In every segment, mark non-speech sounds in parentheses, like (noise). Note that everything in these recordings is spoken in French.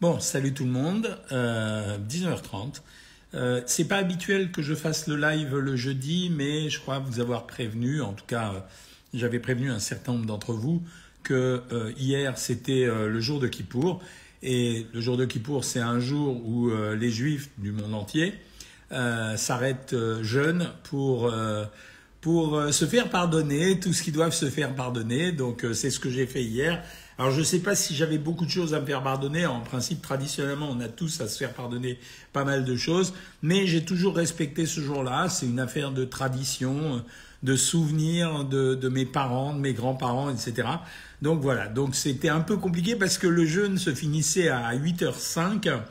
Bon, salut tout le monde, euh, 19h30. Euh, c'est pas habituel que je fasse le live le jeudi, mais je crois vous avoir prévenu, en tout cas, euh, j'avais prévenu un certain nombre d'entre vous que euh, hier c'était euh, le jour de Kippour. Et le jour de Kippour, c'est un jour où les juifs du monde entier s'arrêtent jeunes pour pour se faire pardonner tout ce qu'ils doivent se faire pardonner. Donc c'est ce que j'ai fait hier. Alors je ne sais pas si j'avais beaucoup de choses à me faire pardonner. En principe, traditionnellement, on a tous à se faire pardonner pas mal de choses. Mais j'ai toujours respecté ce jour-là. C'est une affaire de tradition, de souvenirs de, de mes parents, de mes grands-parents, etc. Donc voilà. Donc c'était un peu compliqué parce que le jeûne se finissait à 8h05.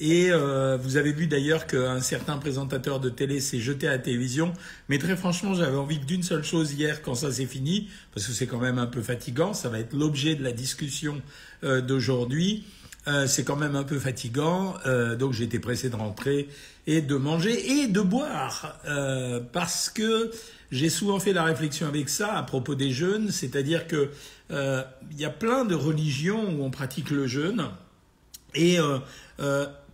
Et euh, vous avez vu d'ailleurs qu'un certain présentateur de télé s'est jeté à la télévision. Mais très franchement, j'avais envie d'une seule chose hier quand ça s'est fini, parce que c'est quand même un peu fatigant. Ça va être l'objet de la discussion euh, d'aujourd'hui. Euh, c'est quand même un peu fatigant, donc été pressé de rentrer et de manger et de boire, parce que j'ai souvent fait la réflexion avec ça à propos des jeûnes, c'est-à-dire que il y a plein de religions où on pratique le jeûne et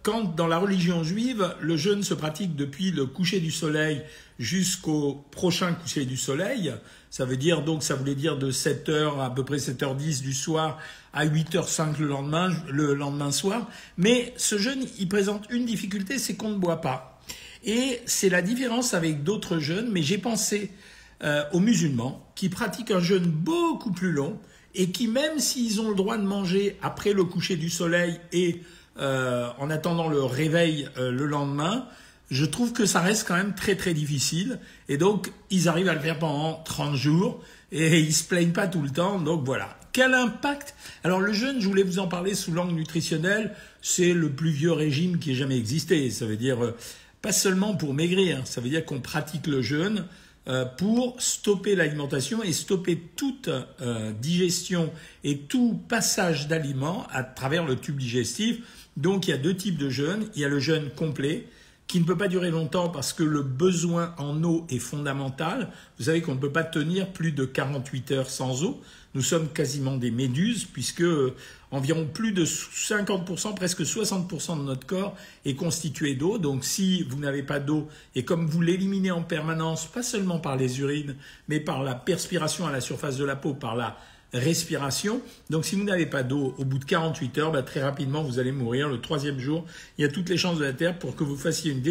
quand dans la religion juive, le jeûne se pratique depuis le coucher du soleil jusqu'au prochain coucher du soleil, ça veut dire donc, ça voulait dire de 7h à peu près 7h10 du soir à 8h05 le lendemain, le lendemain soir. Mais ce jeûne, il présente une difficulté, c'est qu'on ne boit pas. Et c'est la différence avec d'autres jeûnes, mais j'ai pensé euh, aux musulmans qui pratiquent un jeûne beaucoup plus long et qui, même s'ils ont le droit de manger après le coucher du soleil et euh, en attendant le réveil euh, le lendemain, je trouve que ça reste quand même très très difficile. Et donc, ils arrivent à le faire pendant 30 jours et (laughs) ils se plaignent pas tout le temps. Donc voilà. Quel impact? Alors le jeûne, je voulais vous en parler sous l'angle nutritionnel, c'est le plus vieux régime qui ait jamais existé. Ça veut dire euh, pas seulement pour maigrir, ça veut dire qu'on pratique le jeûne pour stopper l'alimentation et stopper toute digestion et tout passage d'aliments à travers le tube digestif donc il y a deux types de jeûne. Il y a le jeûne complet qui ne peut pas durer longtemps parce que le besoin en eau est fondamental. Vous savez qu'on ne peut pas tenir plus de 48 heures sans eau. Nous sommes quasiment des méduses puisque euh, environ plus de 50%, presque 60% de notre corps est constitué d'eau. Donc si vous n'avez pas d'eau et comme vous l'éliminez en permanence, pas seulement par les urines, mais par la perspiration à la surface de la peau, par la respiration. Donc si vous n'avez pas d'eau au bout de 48 heures, bah, très rapidement vous allez mourir. Le troisième jour, il y a toutes les chances de la Terre pour que vous fassiez une,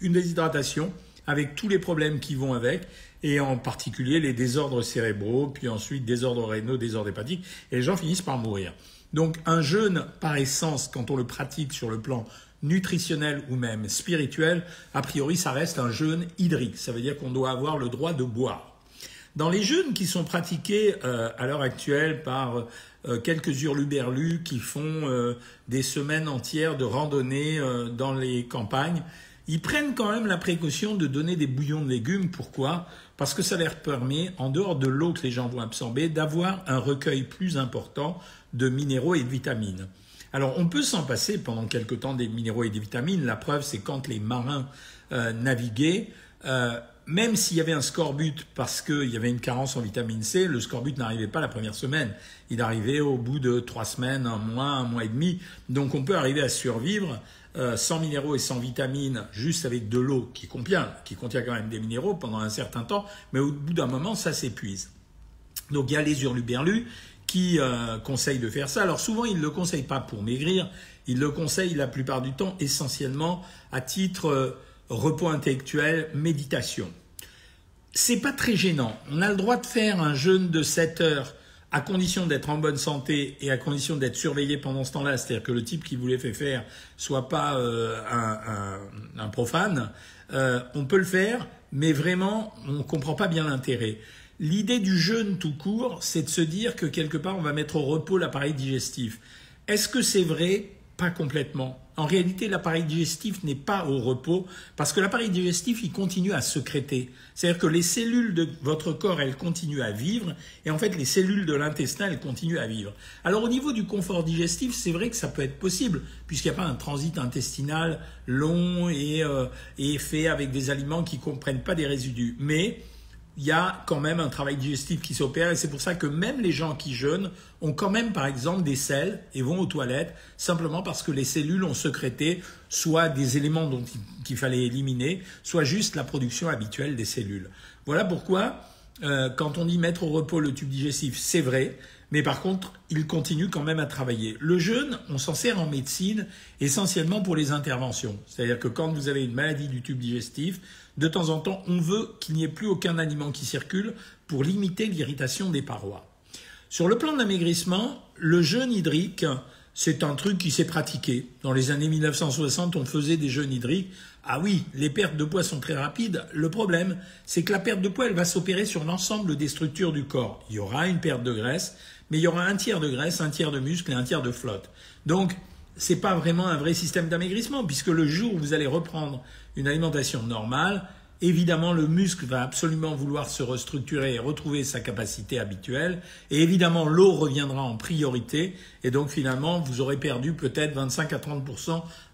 une déshydratation avec tous les problèmes qui vont avec, et en particulier les désordres cérébraux, puis ensuite désordres rénaux, désordres hépatiques, et les gens finissent par mourir. Donc un jeûne, par essence, quand on le pratique sur le plan nutritionnel ou même spirituel, a priori ça reste un jeûne hydrique. Ça veut dire qu'on doit avoir le droit de boire. Dans les jeûnes qui sont pratiqués euh, à l'heure actuelle par euh, quelques hurluberlus qui font euh, des semaines entières de randonnée dans les campagnes, ils prennent quand même la précaution de donner des bouillons de légumes. Pourquoi? Parce que ça leur permet, en dehors de l'eau que les gens vont absorber, d'avoir un recueil plus important de minéraux et de vitamines. Alors on peut s'en passer pendant quelque temps des minéraux et des vitamines. La preuve, c'est quand les marins naviguaient même s'il y avait un scorbut parce qu'il y avait une carence en vitamine C, le scorbut n'arrivait pas la première semaine. Il arrivait au bout de trois semaines, un mois, un mois et demi. Donc on peut arriver à survivre euh, sans minéraux et sans vitamines, juste avec de l'eau qui contient, qui contient quand même des minéraux pendant un certain temps, mais au bout d'un moment, ça s'épuise. Donc il y a les hurluberlus qui euh, conseillent de faire ça. Alors souvent, ils ne le conseillent pas pour maigrir, ils le conseillent la plupart du temps essentiellement à titre... Euh, repos intellectuel, méditation. C'est pas très gênant. On a le droit de faire un jeûne de 7 heures à condition d'être en bonne santé et à condition d'être surveillé pendant ce temps-là, c'est-à-dire que le type qui voulait fait faire soit pas euh, un, profane, euh, on peut le faire, mais vraiment, on ne comprend pas bien l'intérêt. L'idée du jeûne tout court, c'est de se dire que quelque part, on va mettre au repos l'appareil digestif. Est-ce que c'est vrai Pas complètement. En réalité, l'appareil digestif n'est pas au repos parce que l'appareil digestif, il continue à secréter. C'est-à-dire que les cellules de votre corps, elles continuent à vivre et en fait, les cellules de l'intestin, elles continuent à vivre. Alors au niveau du confort digestif, c'est vrai que ça peut être possible puisqu'il n'y a pas un transit intestinal long et, euh, et fait avec des aliments qui ne comprennent pas des résidus. Mais il y a quand même un travail digestif qui s'opère et c'est pour ça que même les gens qui jeûnent ont quand même par exemple des selles et vont aux toilettes simplement parce que les cellules ont sécrété soit des éléments qu'il fallait éliminer, soit juste la production habituelle des cellules. Voilà pourquoi euh, quand on dit mettre au repos le tube digestif, c'est vrai, mais par contre, il continue quand même à travailler. Le jeûne, on s'en sert en médecine essentiellement pour les interventions. C'est-à-dire que quand vous avez une maladie du tube digestif, de temps en temps, on veut qu'il n'y ait plus aucun aliment qui circule pour limiter l'irritation des parois. Sur le plan de l'amaigrissement, le jeûne hydrique, c'est un truc qui s'est pratiqué. Dans les années 1960, on faisait des jeûnes hydriques. Ah oui, les pertes de poids sont très rapides. Le problème, c'est que la perte de poids, elle va s'opérer sur l'ensemble des structures du corps. Il y aura une perte de graisse, mais il y aura un tiers de graisse, un tiers de muscle et un tiers de flotte. Donc, c'est pas vraiment un vrai système d'amaigrissement, puisque le jour où vous allez reprendre une alimentation normale, évidemment le muscle va absolument vouloir se restructurer et retrouver sa capacité habituelle, et évidemment l'eau reviendra en priorité, et donc finalement vous aurez perdu peut-être 25 à 30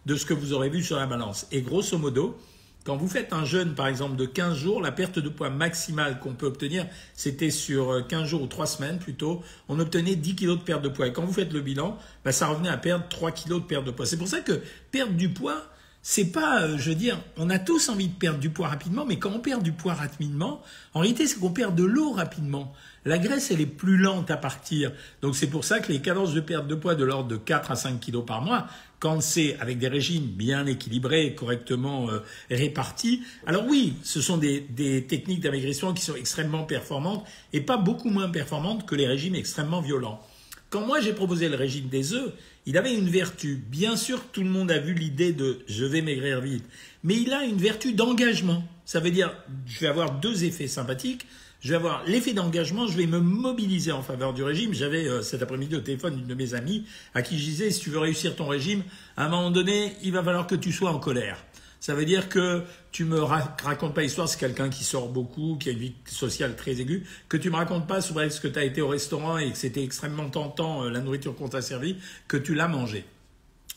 de ce que vous aurez vu sur la balance. Et grosso modo, quand vous faites un jeûne, par exemple, de 15 jours, la perte de poids maximale qu'on peut obtenir, c'était sur 15 euh, jours ou 3 semaines plutôt, on obtenait 10 kg de perte de poids. Et quand vous faites le bilan, bah, ça revenait à perdre 3 kg de perte de poids. C'est pour ça que perdre du poids, c'est pas, euh, je veux dire, on a tous envie de perdre du poids rapidement, mais quand on perd du poids rapidement, en réalité, c'est qu'on perd de l'eau rapidement. La graisse, elle est plus lente à partir. Donc c'est pour ça que les cadences de perte de poids de l'ordre de 4 à 5 kilos par mois, quand c'est avec des régimes bien équilibrés, correctement euh, répartis, alors oui, ce sont des, des techniques d'amaigrissement qui sont extrêmement performantes et pas beaucoup moins performantes que les régimes extrêmement violents. Quand moi j'ai proposé le régime des œufs, il avait une vertu. Bien sûr, tout le monde a vu l'idée de je vais maigrir vite, mais il a une vertu d'engagement. Ça veut dire, je vais avoir deux effets sympathiques je vais avoir l'effet d'engagement, je vais me mobiliser en faveur du régime. J'avais euh, cet après-midi au téléphone une de mes amies à qui je disais, si tu veux réussir ton régime, à un moment donné, il va falloir que tu sois en colère. Ça veut dire que tu me racontes pas l'histoire, c'est quelqu'un qui sort beaucoup, qui a une vie sociale très aiguë, que tu me racontes pas sur ce que tu as été au restaurant et que c'était extrêmement tentant euh, la nourriture qu'on t'a servi, que tu l'as mangé.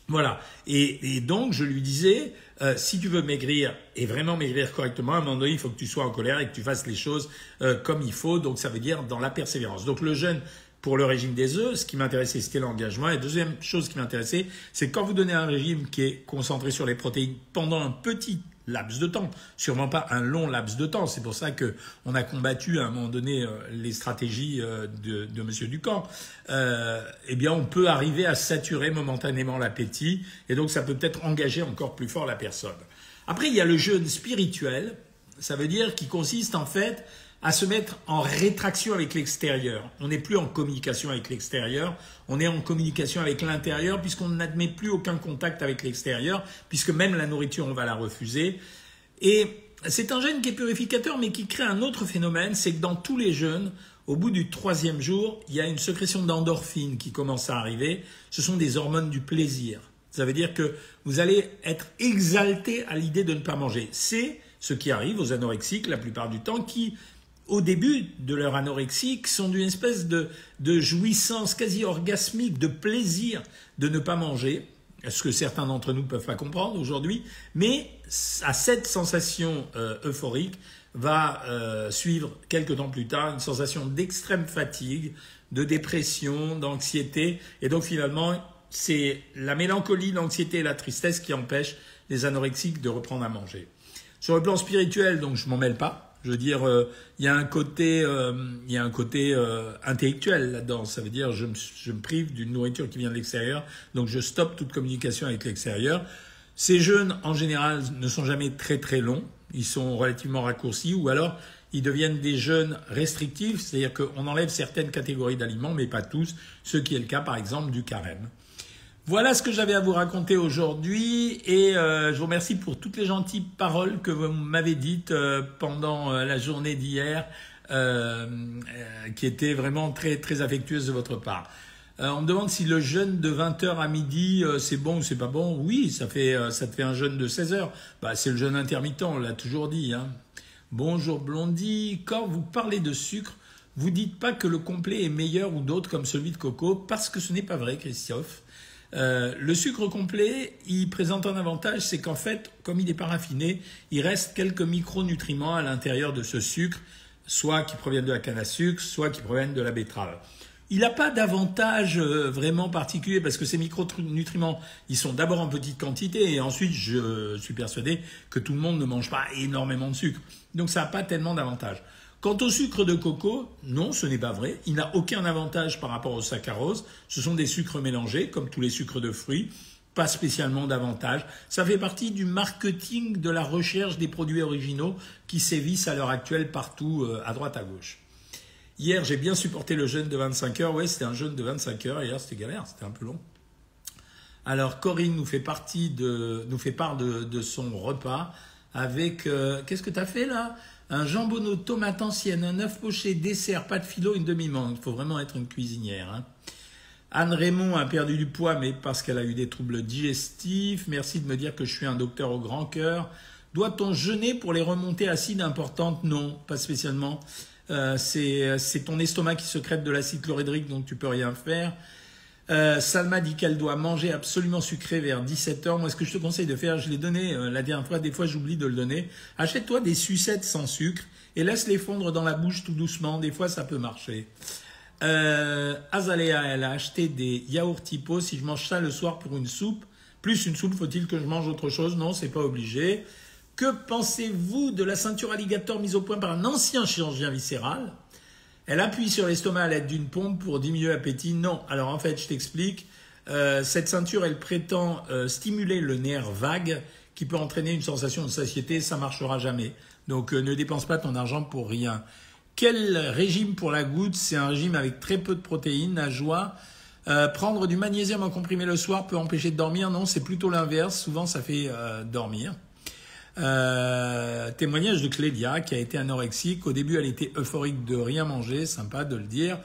Voilà. Et, donc, je lui disais, euh, si tu veux maigrir et vraiment maigrir correctement, à un moment donné, il faut que tu sois en colère et que tu fasses les choses euh, comme il faut. Donc, ça veut dire dans la persévérance. Donc, le jeûne pour le régime des œufs, ce qui m'intéressait, c'était l'engagement. Et deuxième chose qui m'intéressait, c'est quand vous donnez un régime qui est concentré sur les protéines pendant un petit laps de temps, sûrement pas un long laps de temps. C'est pour ça que on a combattu à un moment donné euh, les stratégies euh, de, de Monsieur Ducamp. Euh, eh bien, on peut arriver à saturer momentanément l'appétit, et donc ça peut peut-être engager encore plus fort la personne. Après, il y a le jeûne spirituel. Ça veut dire qui consiste en fait à se mettre en rétraction avec l'extérieur. On n'est plus en communication avec l'extérieur, on est en communication avec l'intérieur puisqu'on n'admet plus aucun contact avec l'extérieur, puisque même la nourriture, on va la refuser. Et c'est un gène qui est purificateur, mais qui crée un autre phénomène, c'est que dans tous les jeûnes, au bout du troisième jour, il y a une sécrétion d'endorphine qui commence à arriver. Ce sont des hormones du plaisir. Ça veut dire que vous allez être exalté à l'idée de ne pas manger. C'est ce qui arrive aux anorexiques la plupart du temps qui au début de leur anorexie, sont d'une espèce de, jouissance quasi orgasmique, de plaisir de ne pas manger, ce que certains d'entre nous ne peuvent pas comprendre aujourd'hui, mais à cette sensation euh, euphorique va euh, suivre quelque temps plus tard une sensation d'extrême fatigue, de dépression, d'anxiété, et donc finalement c'est la mélancolie, l'anxiété et la tristesse qui empêchent les anorexiques de reprendre à manger. Sur le plan spirituel, donc je m'en mêle pas, je veux dire, euh, il y a un côté, euh, y a un côté euh, intellectuel là-dedans. Ça veut dire, je me, je me prive d'une nourriture qui vient de l'extérieur, donc je stoppe toute communication avec l'extérieur. Ces jeûnes, en général, ne sont jamais très très longs. Ils sont relativement raccourcis, ou alors ils deviennent des jeûnes restrictifs, c'est-à-dire qu'on enlève certaines catégories d'aliments, mais pas tous, ce qui est le cas par exemple du carême. Voilà ce que j'avais à vous raconter aujourd'hui et euh, je vous remercie pour toutes les gentilles paroles que vous m'avez dites euh, pendant euh, la journée d'hier, qui étaient vraiment très très affectueuses de votre part. on me demande si le jeûne de 20h à midi c'est bon ou c'est pas bon. Oui, ça fait ça te fait un jeûne de 16 heures. Bah, c'est le jeûne intermittent, on l'a toujours dit. Hein. Bonjour Blondie, quand vous parlez de sucre, vous dites pas que le complet est meilleur ou d'autres comme celui de coco parce que ce n'est pas vrai, Christophe. Euh, le sucre complet, il présente un avantage, c'est qu'en fait, comme il n'est pas raffiné, il reste quelques micronutriments à l'intérieur de ce sucre soit qui proviennent de la canne à sucre, soit qui proviennent de la betterave. Il n'a pas d'avantage euh, vraiment particulier parce que ces micronutriments, ils sont d'abord en petite quantité et ensuite, je suis persuadé que tout le monde ne mange pas énormément de sucre. Donc ça n'a pas tellement d'avantage. Quant au sucre de coco, non, ce n'est pas vrai. Il n'a aucun avantage par rapport au saccharose. Ce sont des sucres mélangés, comme tous les sucres de fruits. Pas spécialement d'avantage. Ça fait partie du marketing de la recherche des produits originaux qui sévissent à l'heure actuelle partout euh, à droite à gauche. Hier, j'ai bien supporté le jeûne de 25 heures. Oui, c'était un jeûne de 25 heures. Hier, c'était galère, c'était un peu long. Alors, Corinne nous fait, partie de, nous fait part de, son repas avec. Euh, qu'est-ce que tu as fait là? Un jambonneau tomate ancienne, un œuf poché, dessert, pas de philo, une demi-mangue. Il faut vraiment être une cuisinière. Hein. Anne Raymond a perdu du poids, mais parce qu'elle a eu des troubles digestifs. Merci de me dire que je suis un docteur au grand cœur. Doit-on jeûner pour les remontées acides importantes? Non, pas spécialement. Euh, c'est ton estomac qui secrète de l'acide chlorhydrique, donc tu peux rien faire. Euh, Salma dit qu'elle doit manger absolument sucré vers 17h. Moi, ce que je te conseille de faire, je l'ai donné euh, la dernière fois, des fois j'oublie de le donner. Achète-toi des sucettes sans sucre et laisse-les fondre dans la bouche tout doucement. Des fois, ça peut marcher. Euh, Azalea, elle a acheté des yaourts typo. Si je mange ça le soir pour une soupe, plus une soupe, faut-il que je mange autre chose? Non, c'est pas obligé. Que pensez-vous de la ceinture alligator mise au point par un ancien chirurgien viscéral? Elle appuie sur l'estomac à l'aide d'une pompe pour diminuer l'appétit. Non. Alors en fait, je t'explique. Euh, cette ceinture, elle prétend euh, stimuler le nerf vague qui peut entraîner une sensation de satiété. Ça marchera jamais. Donc euh, ne dépense pas ton argent pour rien. Quel régime pour la goutte? C'est un régime avec très peu de protéines, à joie. prendre du magnésium en comprimé le soir peut empêcher de dormir? Non, c'est plutôt l'inverse. Souvent, ça fait dormir. Euh, témoignage de Clélia qui a été anorexique. Au début, elle était euphorique de rien manger, sympa de le dire.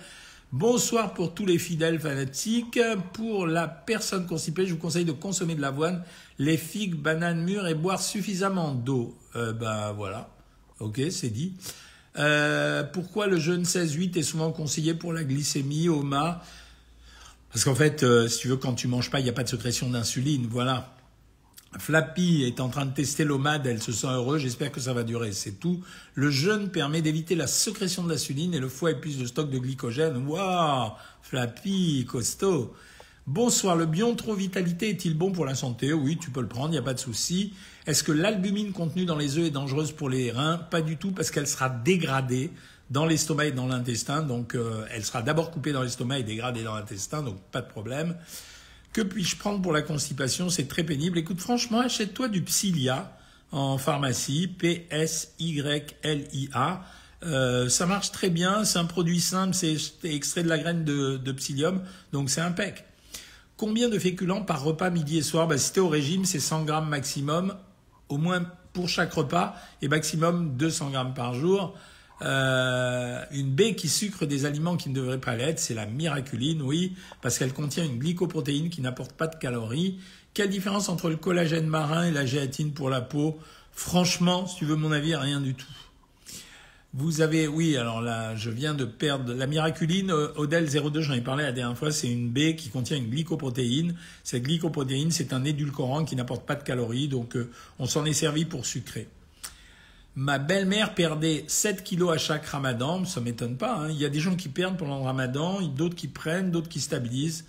Bonsoir pour tous les fidèles fanatiques. Pour la personne constipée, je vous conseille de consommer de l'avoine, les figues, bananes mûres et boire suffisamment d'eau. Euh, ben voilà, ok, c'est dit. Euh, pourquoi le jeûne 16-8 est souvent conseillé pour la glycémie, OMA? Parce qu'en fait, euh, si tu veux, quand tu manges pas, il n'y a pas de sécrétion d'insuline, voilà. Flappy est en train de tester l'OMAD, elle se sent heureuse, j'espère que ça va durer, c'est tout. Le jeûne permet d'éviter la sécrétion de l'insuline et le foie épuise le stock de glycogène. Waouh Flappy, costaud Bonsoir, le Bion Trop Vitalité est-il bon pour la santé? Oui, tu peux le prendre, il n'y a pas de souci. Est-ce que l'albumine contenue dans les œufs est dangereuse pour les reins? Pas du tout, parce qu'elle sera dégradée dans l'estomac et dans l'intestin. Donc, euh, elle sera d'abord coupée dans l'estomac et dégradée dans l'intestin, donc pas de problème. Que puis-je prendre pour la constipation? C'est très pénible. Écoute, franchement, achète-toi du Psyllia en pharmacie, P-S-Y-L-I-A. Euh, ça marche très bien, c'est un produit simple, c'est extrait de la graine de, psyllium, donc c'est impec. Combien de féculents par repas midi et soir? Bah, Si tu au régime, c'est 100 grammes maximum, au moins pour chaque repas, et maximum 200 grammes par jour. Euh, une baie qui sucre des aliments qui ne devraient pas l'être, c'est la miraculine, oui, parce qu'elle contient une glycoprotéine qui n'apporte pas de calories. Quelle différence entre le collagène marin et la gélatine pour la peau? Franchement, si tu veux mon avis, rien du tout. Vous avez, oui, alors là, je viens de perdre la miraculine, euh, Odel 02, j'en ai parlé la dernière fois, c'est une baie qui contient une glycoprotéine. Cette glycoprotéine, c'est un édulcorant qui n'apporte pas de calories, donc euh, on s'en est servi pour sucrer. Ma belle-mère perdait 7 kilos à chaque ramadan, ça m'étonne pas. Hein. Il y a des gens qui perdent pendant le ramadan, d'autres qui prennent, d'autres qui stabilisent.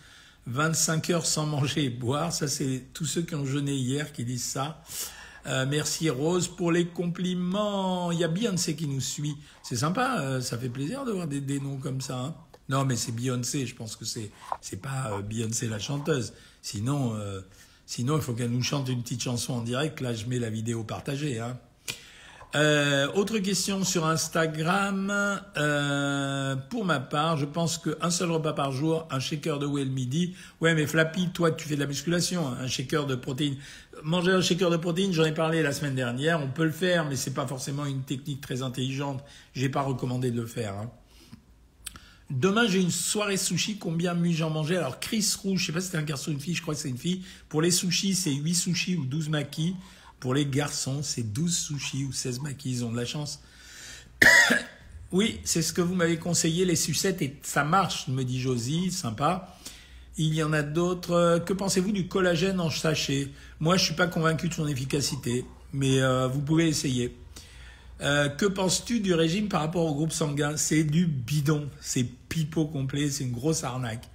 25 heures sans (laughs) manger et boire, ça c'est tous ceux qui ont jeûné hier qui disent ça. Euh, merci Rose pour les compliments. Il y a Beyoncé qui nous suit. C'est sympa, euh, ça fait plaisir de voir des, noms comme ça. Hein. Non, mais c'est Beyoncé, je pense que c'est c'est pas euh, Beyoncé la chanteuse. Sinon, sinon il faut qu'elle nous chante une petite chanson en direct. Là, je mets la vidéo partagée. Hein. Euh, autre question sur Instagram. Euh, pour ma part, je pense qu'un seul repas par jour, un shaker de whey le midi. Ouais, mais Flappy, toi, tu fais de la musculation, hein, un shaker de protéines. Manger un shaker de protéines, j'en ai parlé la semaine dernière. On peut le faire, mais c'est pas forcément une technique très intelligente. J'ai pas recommandé de le faire. Hein. Demain, j'ai une soirée sushi. Combien puis-je en manger? Alors, Chris Rouge, je sais pas si c'est un garçon ou une fille, je crois que c'est une fille. Pour les sushis, c'est 8 sushis ou 12 maquis. Pour les garçons, c'est 12 sushis ou 16 maquis, ils ont de la chance. (coughs) oui, c'est ce que vous m'avez conseillé, les sucettes, et ça marche, me dit Josie, sympa. Il y en a d'autres. Que pensez-vous du collagène en sachet? Moi, je suis pas convaincu de son efficacité, mais euh, vous pouvez essayer. Euh, que penses-tu du régime par rapport au groupe sanguin? C'est du bidon, c'est pipeau complet, c'est une grosse arnaque.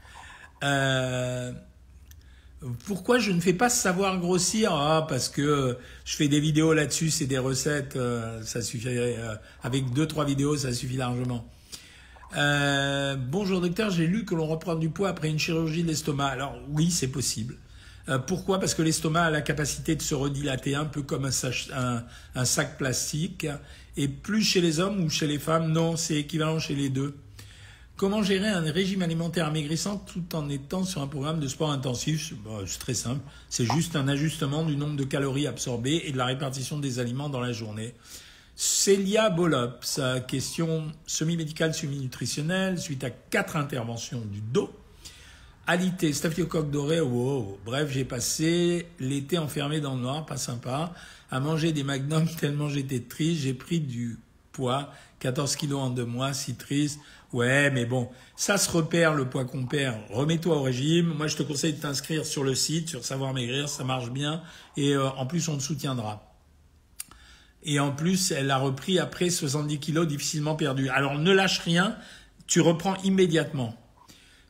Euh, pourquoi je ne fais pas savoir grossir ah, Parce que je fais des vidéos là-dessus, c'est des recettes, euh, ça suffit. avec deux trois vidéos, ça suffit largement. bonjour docteur, j'ai lu que l'on reprend du poids après une chirurgie de l'estomac. Alors oui, c'est possible. pourquoi? Parce que l'estomac a la capacité de se redilater un peu comme un sac plastique et plus chez les hommes ou chez les femmes? Non, c'est équivalent chez les deux. Comment gérer un régime alimentaire amaigrissant tout en étant sur un programme de sport intensif? Bah, C'est très simple. C'est juste un ajustement du nombre de calories absorbées et de la répartition des aliments dans la journée. Célia Bolop, question semi-médicale, semi-nutritionnelle, suite à quatre interventions du dos. Alité, staphylocoque doré, wow. Bref, j'ai passé l'été enfermé dans le noir, pas sympa à manger des magnums (laughs) tellement j'étais triste. J'ai pris du poids, 14 kilos en deux mois, si triste. Ouais, mais bon, ça se repère le poids qu'on perd. Remets-toi au régime. Moi, je te conseille de t'inscrire sur le site, sur Savoir Maigrir, ça marche bien. Et euh, en plus, on te soutiendra. Et en plus, elle a repris après 70 kilos difficilement perdus. Alors ne lâche rien, tu reprends immédiatement.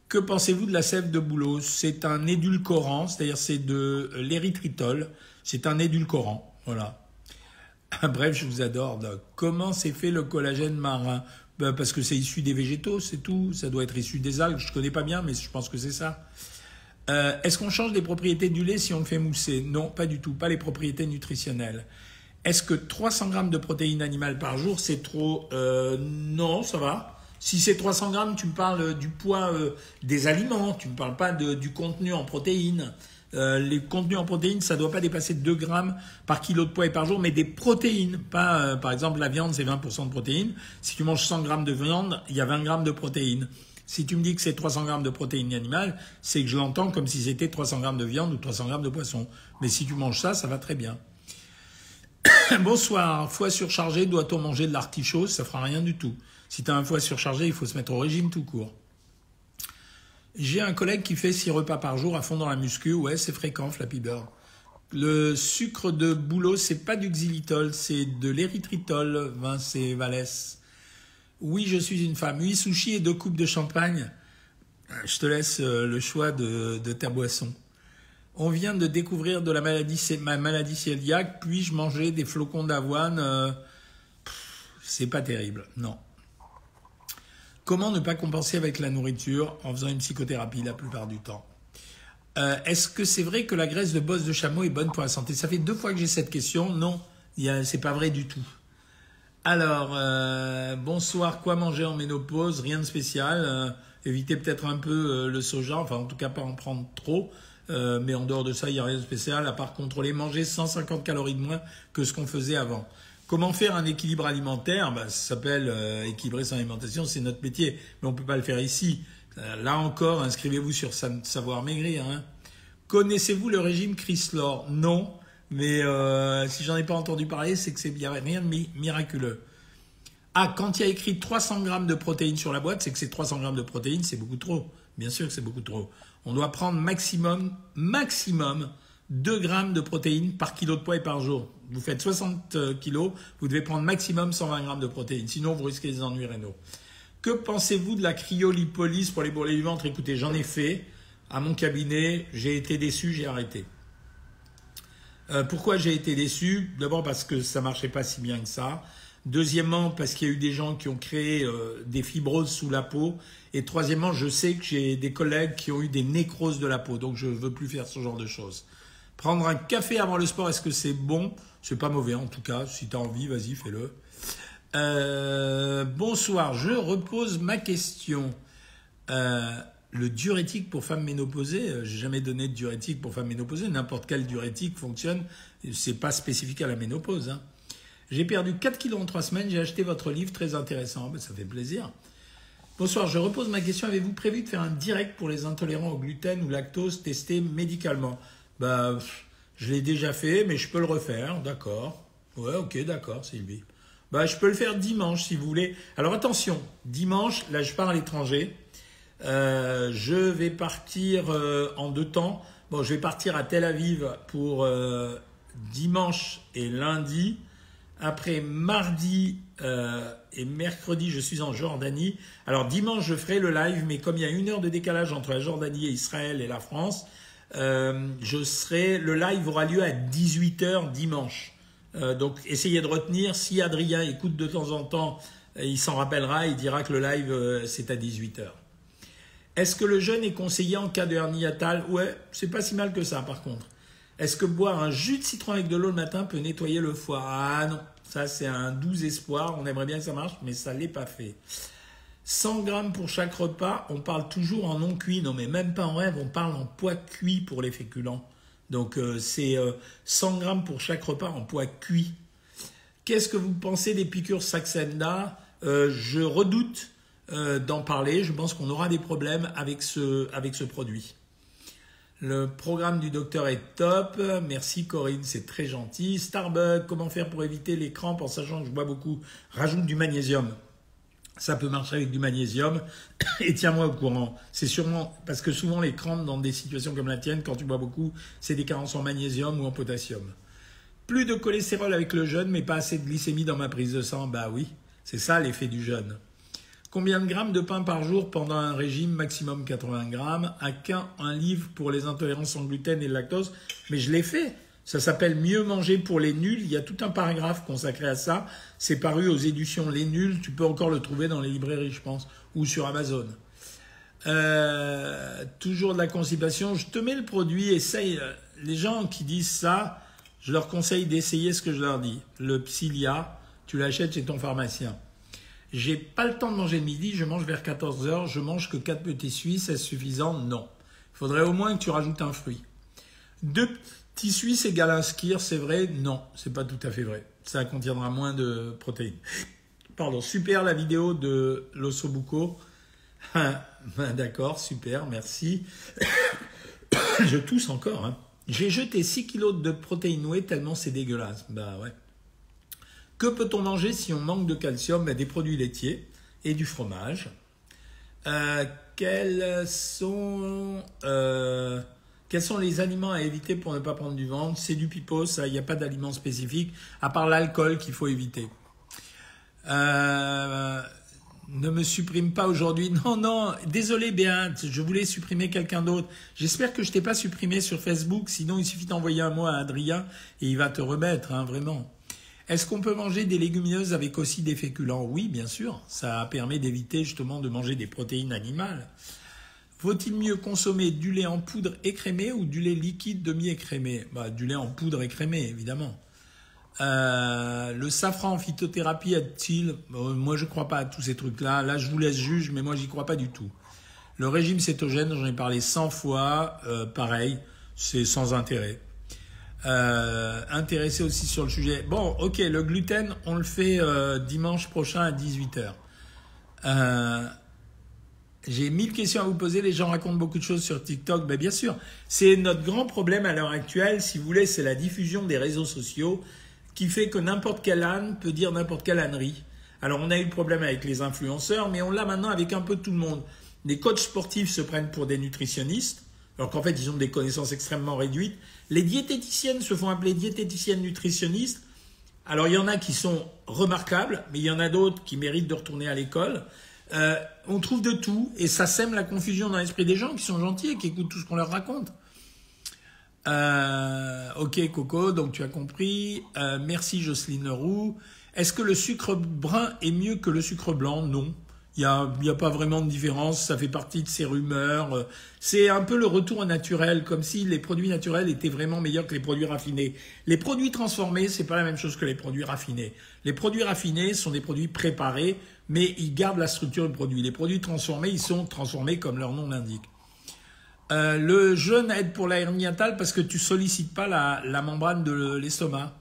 Que pensez-vous de la sève de bouleau? C'est un édulcorant, c'est-à-dire c'est de l'érythritol. C'est un édulcorant. Voilà. Bref, je vous adore. Comment s'est fait le collagène marin? Ben, Parce que c'est issu des végétaux, c'est tout. Ça doit être issu des algues. Je ne connais pas bien, mais je pense que c'est ça. Euh, est-ce qu'on change les propriétés du lait si on le fait mousser? Non, pas du tout. Pas les propriétés nutritionnelles. Est-ce que 300 grammes de protéines animales par jour, c'est trop? Euh, Non, ça va. Si c'est 300 grammes, tu me parles du poids euh, des aliments, tu ne me parles pas du contenu en protéines. Euh, les contenus en protéines, ça ne doit pas dépasser 2 grammes par kilo de poids et par jour, mais des protéines. Pas, euh, par exemple, la viande, c'est 20% de protéines. Si tu manges 100 grammes de viande, il y a 20 grammes de protéines. Si tu me dis que c'est 300 grammes de protéines animales, c'est que je l'entends comme si c'était 300 grammes de viande ou 300 grammes de poisson. Mais si tu manges ça, ça va très bien. (coughs) Bonsoir. Foie surchargé, doit-on manger de l'artichaut? Ça fera rien du tout. Si tu as un foie surchargé, il faut se mettre au régime tout court. J'ai un collègue qui fait six repas par jour à fond dans la muscu. Ouais, c'est fréquent, Flappy Bird. Le sucre de bouleau, c'est pas du xylitol, c'est de l'érythritol, Vince et Vallès. Oui, je suis une femme. Oui, sushi et deux coupes de champagne. Je te laisse euh, le choix de, ta boisson. On vient de découvrir de la maladie, ma maladie cœliaque. Puis-je manger des flocons d'avoine euh, C'est pas terrible, non. Comment ne pas compenser avec la nourriture en faisant une psychothérapie la plupart du temps euh, Est-ce que c'est vrai que la graisse de bosse de chameau est bonne pour la santé? Ça fait deux fois que j'ai cette question. Non, c'est pas vrai du tout. Alors, euh, bonsoir, quoi manger en ménopause? Rien de spécial. Euh, évitez peut-être un peu le soja, enfin en tout cas pas en prendre trop. mais en dehors de ça, il n'y a rien de spécial, à part contrôler, manger 150 calories de moins que ce qu'on faisait avant. Comment faire un équilibre alimentaire bah, Ça s'appelle euh, équilibrer son alimentation, c'est notre métier, mais on ne peut pas le faire ici. Euh, là encore, inscrivez-vous sur Savoir Maigrir. Hein. Connaissez-vous le régime Chryslor? Non, mais euh, si j'en ai pas entendu parler, c'est que c'est a rien de miraculeux. Ah, quand il y a écrit 300 grammes de protéines sur la boîte, c'est que ces 300 grammes de protéines, c'est beaucoup trop. Bien sûr que c'est beaucoup trop. On doit prendre maximum, maximum 2 grammes de protéines par kilo de poids et par jour. Vous faites 60 euh, kilos, vous devez prendre maximum 120 grammes de protéines, sinon vous risquez des ennuis rénaux. Que pensez-vous de la cryolipolyse pour les bourrelets du ventre Écoutez, j'en ai fait à mon cabinet, j'ai été déçu, j'ai arrêté. Euh, pourquoi j'ai été déçu? D'abord parce que ça marchait pas si bien que ça. Deuxièmement, parce qu'il y a eu des gens qui ont créé euh, des fibroses sous la peau. Et troisièmement, je sais que j'ai des collègues qui ont eu des nécroses de la peau. Donc je ne veux plus faire ce genre de choses. Prendre un café avant le sport, est-ce que c'est bon? C'est pas mauvais en tout cas. Si tu as envie, vas-y, fais-le. Euh, bonsoir, je repose ma question. Euh, le diurétique pour femmes ménopausées, euh, j'ai jamais donné de diurétique pour femmes ménopausées. N'importe quel diurétique fonctionne. C'est pas spécifique à la ménopause. Hein. J'ai perdu 4 kilos en 3 semaines. J'ai acheté votre livre, très intéressant. Ben, ça fait plaisir. Bonsoir, je repose ma question. Avez-vous prévu de faire un direct pour les intolérants au gluten ou lactose testés médicalement? Bah, je l'ai déjà fait, mais je peux le refaire, d'accord. Ouais, ok, d'accord, Sylvie. Bah, je peux le faire dimanche si vous voulez. Alors attention, dimanche, là je pars à l'étranger. Euh, je vais partir euh, en deux temps. Bon, je vais partir à Tel Aviv pour euh, dimanche et lundi. Après mardi et mercredi, je suis en Jordanie. Alors dimanche, je ferai le live, mais comme il y a une heure de décalage entre la Jordanie et Israël et la France, euh, je serai, le live aura lieu à 18h dimanche. Euh, donc essayez de retenir. Si Adrien écoute de temps en temps, il s'en rappellera, il dira que le live c'est à 18h. Est-ce que le jeûne est conseillé en cas de hernie hiatale Ouais, c'est pas si mal que ça par contre. Est-ce que boire un jus de citron avec de l'eau le matin peut nettoyer le foie? Ah non, ça c'est un doux espoir. On aimerait bien que ça marche, mais ça l'est pas fait. 100 grammes pour chaque repas, on parle toujours en non cuit. Non, mais même pas en rêve, on parle en poids cuit pour les féculents. Donc euh, c'est 100 euh, grammes pour chaque repas en poids cuit. Qu'est-ce que vous pensez des piqûres Saxenda? Euh, Je redoute d'en parler. Je pense qu'on aura des problèmes avec ce, avec ce produit. Le programme du docteur est top. Merci Corinne, c'est très gentil. Starbucks, comment faire pour éviter les crampes en sachant que je bois beaucoup Rajoute du magnésium. Ça peut marcher avec du magnésium. (coughs) Et tiens-moi au courant. C'est sûrement parce que souvent les crampes dans des situations comme la tienne, quand tu bois beaucoup, c'est des carences en magnésium ou en potassium. Plus de cholestérol avec le jeûne, mais pas assez de glycémie dans ma prise de sang. Bah oui, c'est ça l'effet du jeûne. Combien de grammes de pain par jour pendant un régime maximum 80 grammes? À qu'un un livre pour les intolérances en gluten et lactose? Mais je l'ai fait. Ça s'appelle Mieux manger pour les nuls. Il y a tout un paragraphe consacré à ça. C'est paru aux éditions Les Nuls. Tu peux encore le trouver dans les librairies, je pense, ou sur Amazon. Euh, toujours de la constipation. Je te mets le produit. Essaye. Les gens qui disent ça, je leur conseille d'essayer ce que je leur dis. Le Psylia, tu l'achètes chez ton pharmacien. J'ai pas le temps de manger le midi, je mange vers 14h, je mange que 4 petits suisses, est-ce suffisant? Non. Il faudrait au moins que tu rajoutes un fruit. Deux petits suisses égale un skir, c'est vrai? Non, c'est pas tout à fait vrai. Ça contiendra moins de protéines. Pardon, super la vidéo de l'ossobuco. D'accord, super, merci. (coughs) je tousse encore. Hein. J'ai jeté 6 kilos de protéines nouées tellement c'est dégueulasse. Bah ouais. Que peut-on manger si on manque de calcium? Ben, Des produits laitiers et du fromage. Euh, quels, sont, euh, quels sont les aliments à éviter pour ne pas prendre du ventre? C'est du pipeau, ça, il n'y a pas d'aliment spécifique, à part l'alcool qu'il faut éviter. Euh, ne me supprime pas aujourd'hui. (laughs) Non, non, désolé Béat, je voulais supprimer quelqu'un d'autre. J'espère que je t'ai pas supprimé sur Facebook, sinon il suffit d'envoyer un mot à Adrien et il va te remettre, hein, vraiment. Est-ce qu'on peut manger des légumineuses avec aussi des féculents? Oui, bien sûr. Ça permet d'éviter justement de manger des protéines animales. Vaut-il mieux consommer du lait en poudre écrémé ou du lait liquide demi-écrémé? Bah, Du lait en poudre écrémé, évidemment. Euh, le safran en phytothérapie aide-t-il? Moi, je ne crois pas à tous ces trucs-là. Là, je vous laisse juge, mais moi, j'y crois pas du tout. Le régime cétogène, j'en ai parlé 100 fois, euh, pareil, c'est sans intérêt. Euh, intéressé aussi sur le sujet. Bon, ok, le gluten, on le fait euh, dimanche prochain à 18h. J'ai mille questions à vous poser. Les gens racontent beaucoup de choses sur TikTok. Ben, bien sûr, c'est notre grand problème à l'heure actuelle. Si vous voulez, c'est la diffusion des réseaux sociaux qui fait que n'importe quel âne peut dire n'importe quelle ânerie. Alors, on a eu le problème avec les influenceurs, mais on l'a maintenant avec un peu tout le monde. Les coachs sportifs se prennent pour des nutritionnistes, alors qu'en fait, ils ont des connaissances extrêmement réduites. Les diététiciennes se font appeler diététiciennes nutritionnistes. Alors il y en a qui sont remarquables, mais il y en a d'autres qui méritent de retourner à l'école. Euh, on trouve de tout et ça sème la confusion dans l'esprit des gens qui sont gentils et qui écoutent tout ce qu'on leur raconte. Euh, ok Coco, donc tu as compris. Euh, merci Jocelyne Roux. Est-ce que le sucre brun est mieux que le sucre blanc? Non. Il n'y a, pas vraiment de différence, ça fait partie de ces rumeurs. C'est un peu le retour au naturel, comme si les produits naturels étaient vraiment meilleurs que les produits raffinés. Les produits transformés, c'est pas la même chose que les produits raffinés. Les produits raffinés sont des produits préparés, mais ils gardent la structure du produit. Les produits transformés, ils sont transformés comme leur nom l'indique. Euh, le jeûne aide pour la hernie parce que tu sollicites pas la, la membrane de l'estomac.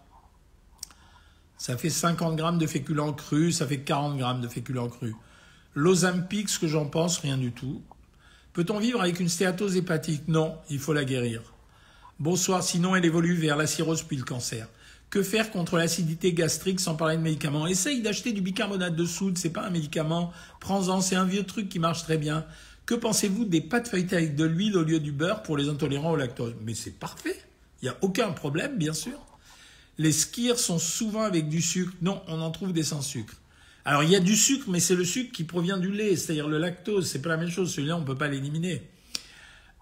Ça fait 50 grammes de féculents crus, ça fait 40 grammes de féculents crus. L'Ozampic, ce que j'en pense, rien du tout. Peut-on vivre avec une stéatose hépatique? Non, il faut la guérir. Bonsoir, sinon elle évolue vers la cirrhose puis le cancer. Que faire contre l'acidité gastrique sans parler de médicaments? Essaye d'acheter du bicarbonate de soude, c'est pas un médicament. Prends-en, c'est un vieux truc qui marche très bien. Que pensez-vous des pâtes feuilletées avec de l'huile au lieu du beurre pour les intolérants au lactose? Mais c'est parfait. Il n'y a aucun problème, bien sûr. Les skirs sont souvent avec du sucre. Non, on en trouve des sans sucre. Alors il y a du sucre, mais c'est le sucre qui provient du lait, c'est-à-dire le lactose. C'est pas la même chose. Celui-là, on peut pas l'éliminer.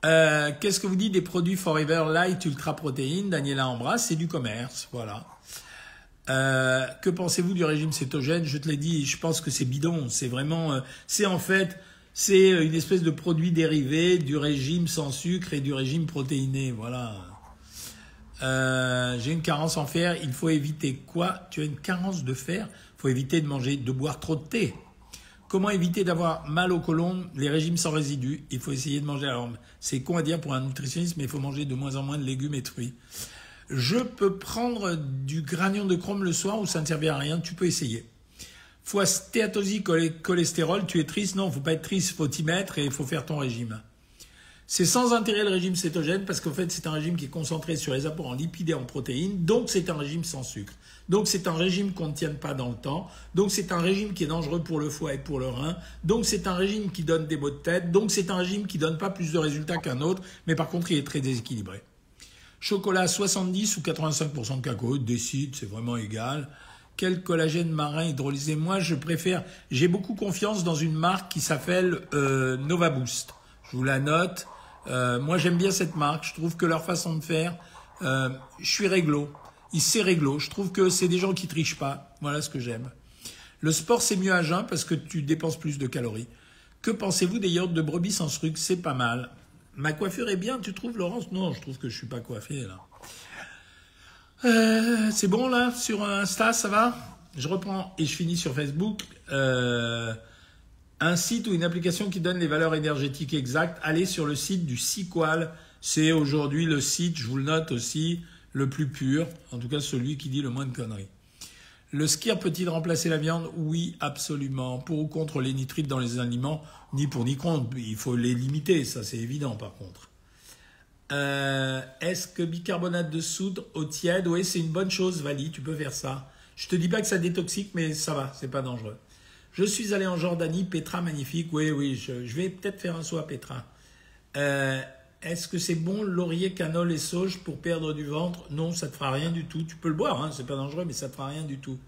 Euh, Qu'est-ce que vous dites des produits Forever Light Ultra Protéines Daniela embrasse, c'est du commerce, voilà. Euh, que pensez-vous du régime cétogène? Je te l'ai dit, je pense que c'est bidon. C'est vraiment, euh, c'est en fait, c'est une espèce de produit dérivé du régime sans sucre et du régime protéiné. Voilà. J'ai une carence en fer. Il faut éviter quoi? Tu as une carence de fer? Faut éviter de manger, de boire trop de thé. Comment éviter d'avoir mal au côlon Les régimes sans résidus? Il faut essayer de manger. Alors, c'est con à dire pour un nutritionniste, mais il faut manger de moins en moins de légumes et de fruits. Je peux prendre du granion de chrome le soir ou ça ne servira à rien. Tu peux essayer. Fois stéatosie, cholestérol, tu es triste? Non, faut pas être triste, faut t'y mettre et il faut faire ton régime. C'est sans intérêt le régime cétogène parce qu'en fait c'est un régime qui est concentré sur les apports en lipides et en protéines, donc c'est un régime sans sucre. Donc c'est un régime qu'on ne tienne pas dans le temps, donc c'est un régime qui est dangereux pour le foie et pour le rein, donc c'est un régime qui donne des maux de tête, donc c'est un régime qui donne pas plus de résultats qu'un autre, mais par contre il est très déséquilibré. Chocolat 70 ou 85% de cacao, décide, c'est vraiment égal. Quel collagène marin hydrolysé? Moi, je préfère. J'ai beaucoup confiance dans une marque qui s'appelle euh, Nova Boost. Je vous la note. Euh, moi, j'aime bien cette marque. Je trouve que leur façon de faire, euh, je suis réglo. C'est réglo. Je trouve que c'est des gens qui trichent pas. Voilà ce que j'aime. Le sport, c'est mieux à jeun parce que tu dépenses plus de calories. Que pensez-vous des yaourts de brebis sans sucre? C'est pas mal. Ma coiffure est bien, tu trouves, Laurence? Non, je trouve que je suis pas coiffé là. Euh, c'est bon là sur Insta, ça va? Je reprends et je finis sur Facebook. Un site ou une application qui donne les valeurs énergétiques exactes, allez sur le site du Sequal. C'est aujourd'hui le site, je vous le note aussi, le plus pur, en tout cas celui qui dit le moins de conneries. Le skier peut-il remplacer la viande? Oui, absolument. Pour ou contre les nitrites dans les aliments? Ni pour ni contre. Il faut les limiter, ça c'est évident par contre. Euh, est-ce que bicarbonate de soude au tiède? Oui, c'est une bonne chose, Vali, tu peux faire ça. Je te dis pas que ça détoxique, mais ça va, c'est pas dangereux. Je suis allé en Jordanie, Petra magnifique. Oui, oui, je, vais peut-être faire un saut à Petra. Euh, est-ce que c'est bon laurier, canole et sauge pour perdre du ventre? Non, ça te fera rien du tout. Tu peux le boire, hein, c'est pas dangereux, mais ça te fera rien du tout.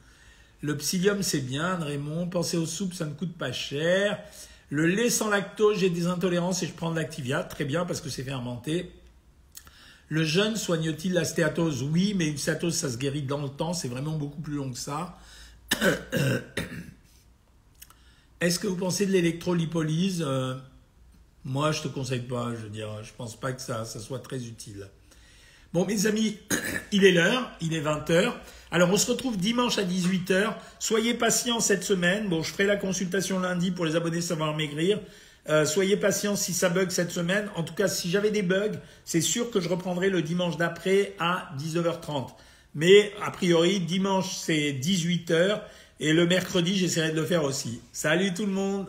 Le psyllium, c'est bien, Raymond. Pensez aux soupes, ça ne coûte pas cher. Le lait sans lactose, j'ai des intolérances et je prends de l'activia. Très bien, parce que c'est fermenté. Le jeûne soigne-t-il la stéatose? Oui, mais une stéatose, ça se guérit dans le temps. C'est vraiment beaucoup plus long que ça. (coughs) Est-ce que vous pensez de l'électrolipolyse euh, Moi, je te conseille pas, je je pense pas que ça, ça soit très utile. Bon, mes amis, (clears throat) il est l'heure, il est 20h. Alors, on se retrouve dimanche à 18h. Soyez patients cette semaine. Bon, je ferai la consultation lundi pour les abonnés Savoir Maigrir. Euh, soyez patients si ça bug cette semaine. En tout cas, si j'avais des bugs, c'est sûr que je reprendrai le dimanche d'après à 19h30. Mais a priori, dimanche, c'est 18h. Et le mercredi, j'essaierai de le faire aussi. Salut tout le monde